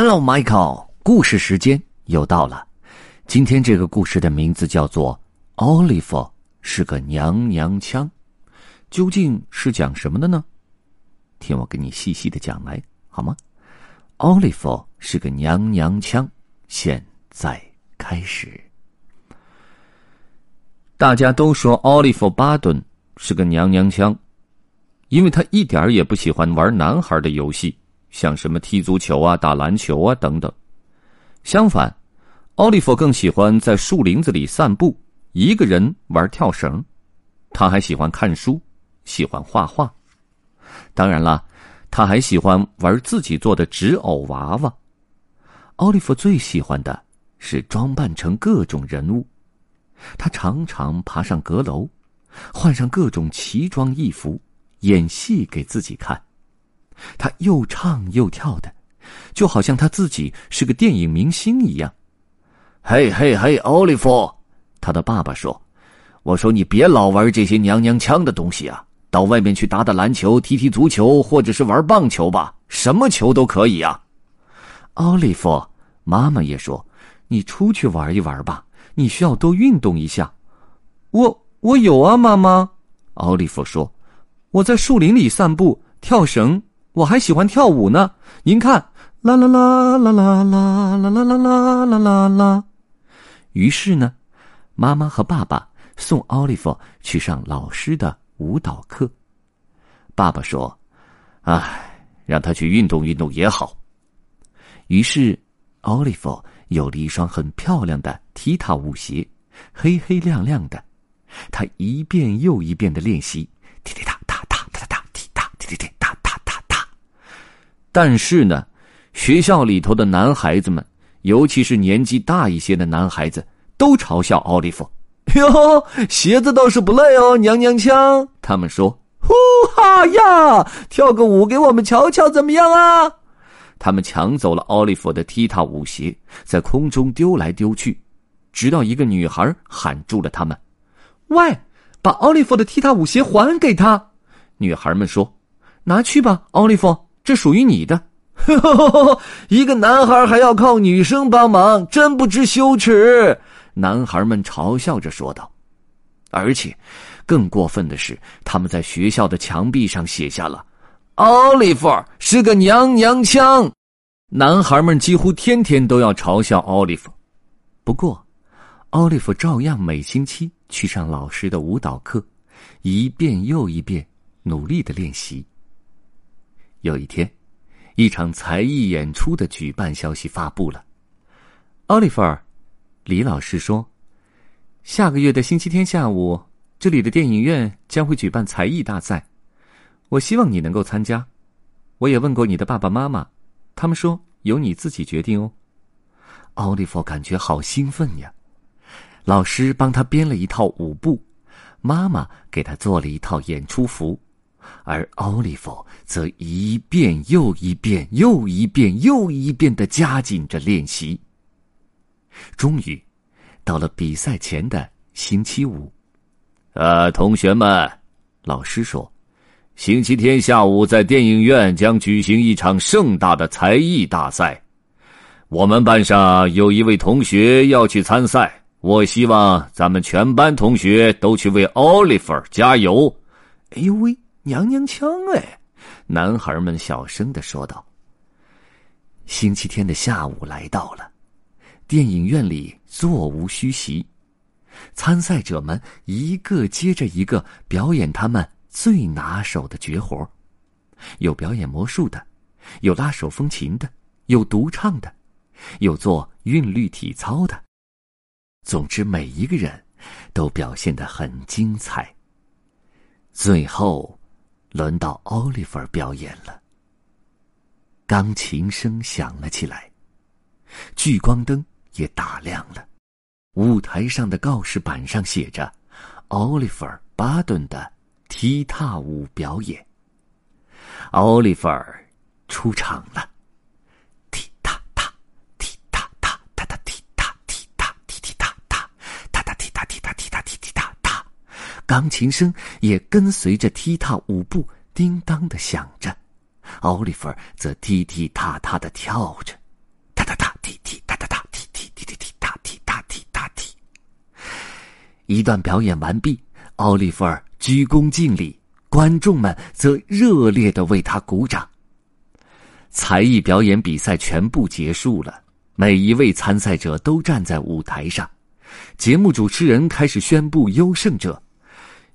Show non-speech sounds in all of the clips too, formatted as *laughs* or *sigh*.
Hello, Michael。故事时间又到了。今天这个故事的名字叫做《奥利弗是个娘娘腔》，究竟是讲什么的呢？听我给你细细的讲来，好吗？奥利弗是个娘娘腔，现在开始。大家都说奥利弗巴顿是个娘娘腔，因为他一点也不喜欢玩男孩的游戏。像什么踢足球啊、打篮球啊等等。相反，奥利弗更喜欢在树林子里散步，一个人玩跳绳。他还喜欢看书，喜欢画画。当然了，他还喜欢玩自己做的纸偶娃娃。奥利弗最喜欢的是装扮成各种人物。他常常爬上阁楼，换上各种奇装异服，演戏给自己看。他又唱又跳的，就好像他自己是个电影明星一样。嘿嘿嘿，奥利弗，他的爸爸说：“我说你别老玩这些娘娘腔的东西啊，到外面去打打篮球、踢踢足球，或者是玩棒球吧，什么球都可以啊。”奥利弗，妈妈也说：“你出去玩一玩吧，你需要多运动一下。”我我有啊，妈妈。奥利弗说：“我在树林里散步、跳绳。”我还喜欢跳舞呢，您看，啦啦啦啦啦啦啦啦啦啦啦啦啦。于是呢，妈妈和爸爸送奥利弗去上老师的舞蹈课。爸爸说：“唉，让他去运动运动也好。”于是，奥利弗有了一双很漂亮的踢踏舞鞋，黑黑亮亮的。他一遍又一遍的练习，但是呢，学校里头的男孩子们，尤其是年纪大一些的男孩子，都嘲笑奥利弗：“ *laughs* 哟，鞋子倒是不赖哦，娘娘腔。”他们说：“呼哈呀，跳个舞给我们瞧瞧，怎么样啊？”他们抢走了奥利弗的踢踏舞鞋，在空中丢来丢去，直到一个女孩喊住了他们：“喂，把奥利弗的踢踏舞鞋还给他！”女孩们说：“拿去吧，奥利弗。”这属于你的，*laughs* 一个男孩还要靠女生帮忙，真不知羞耻！男孩们嘲笑着说道。而且，更过分的是，他们在学校的墙壁上写下了“奥利弗是个娘娘腔”。男孩们几乎天天都要嘲笑奥利弗。不过，奥利弗照样每星期去上老师的舞蹈课，一遍又一遍努力的练习。有一天，一场才艺演出的举办消息发布了。奥利弗，李老师说：“下个月的星期天下午，这里的电影院将会举办才艺大赛，我希望你能够参加。我也问过你的爸爸妈妈，他们说由你自己决定哦。”奥利弗感觉好兴奋呀！老师帮他编了一套舞步，妈妈给他做了一套演出服。而奥利弗则一遍又一遍、又一遍又一遍的加紧着练习。终于，到了比赛前的星期五，呃，同学们，老师说，星期天下午在电影院将举行一场盛大的才艺大赛。我们班上有一位同学要去参赛，我希望咱们全班同学都去为奥利弗加油。哎呦喂！娘娘腔哎！男孩们小声的说道。星期天的下午来到了，电影院里座无虚席，参赛者们一个接着一个表演他们最拿手的绝活有表演魔术的，有拉手风琴的，有独唱的，有做韵律体操的。总之，每一个人都表现的很精彩。最后。轮到奥利弗表演了。钢琴声响了起来，聚光灯也打亮了，舞台上的告示板上写着：“奥利弗·巴顿的踢踏舞表演。”奥利弗出场了。钢琴声也跟随着踢踏舞步叮当的响着，奥利弗则踢踢踏踏的跳着，踢踢哒哒哒，踢踢踢踢踢哒踢哒踢哒踢。一段表演完毕，奥利弗鞠躬敬礼，观众们则热烈的为他鼓掌。才艺表演比赛全部结束了，每一位参赛者都站在舞台上。节目主持人开始宣布优胜者：“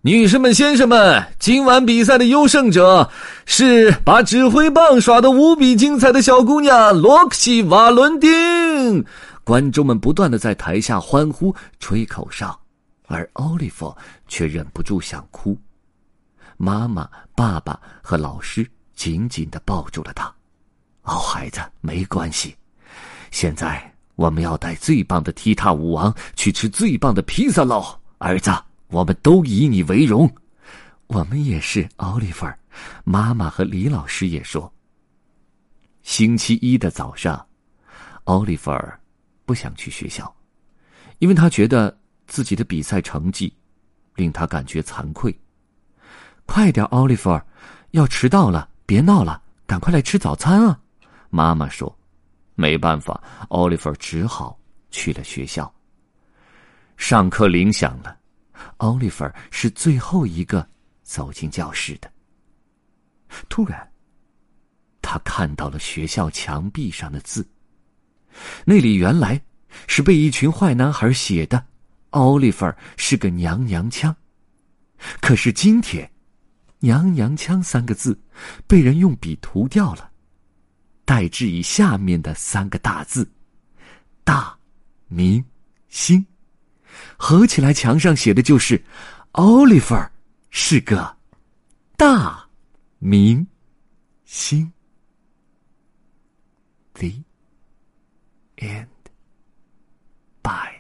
女士们、先生们，今晚比赛的优胜者是把指挥棒耍得无比精彩的小姑娘罗克西·瓦伦丁。”观众们不断的在台下欢呼、吹口哨，而奥利弗却忍不住想哭。妈妈、爸爸和老师紧紧的抱住了他。哦，孩子，没关系。现在我们要带最棒的踢踏舞王去吃最棒的披萨喽，儿子，我们都以你为荣。我们也是，奥利弗。妈妈和李老师也说。星期一的早上，奥利弗不想去学校，因为他觉得自己的比赛成绩令他感觉惭愧。快点，奥利弗，要迟到了，别闹了，赶快来吃早餐啊！妈妈说：“没办法。”奥利弗只好去了学校。上课铃响了，奥利弗是最后一个走进教室的。突然，他看到了学校墙壁上的字，那里原来是被一群坏男孩写的：“奥利弗是个娘娘腔。”可是今天，“娘娘腔”三个字被人用笔涂掉了。代之以下面的三个大字：“大明星”，合起来墙上写的就是：“Oliver 是个大明星。” The end. Bye.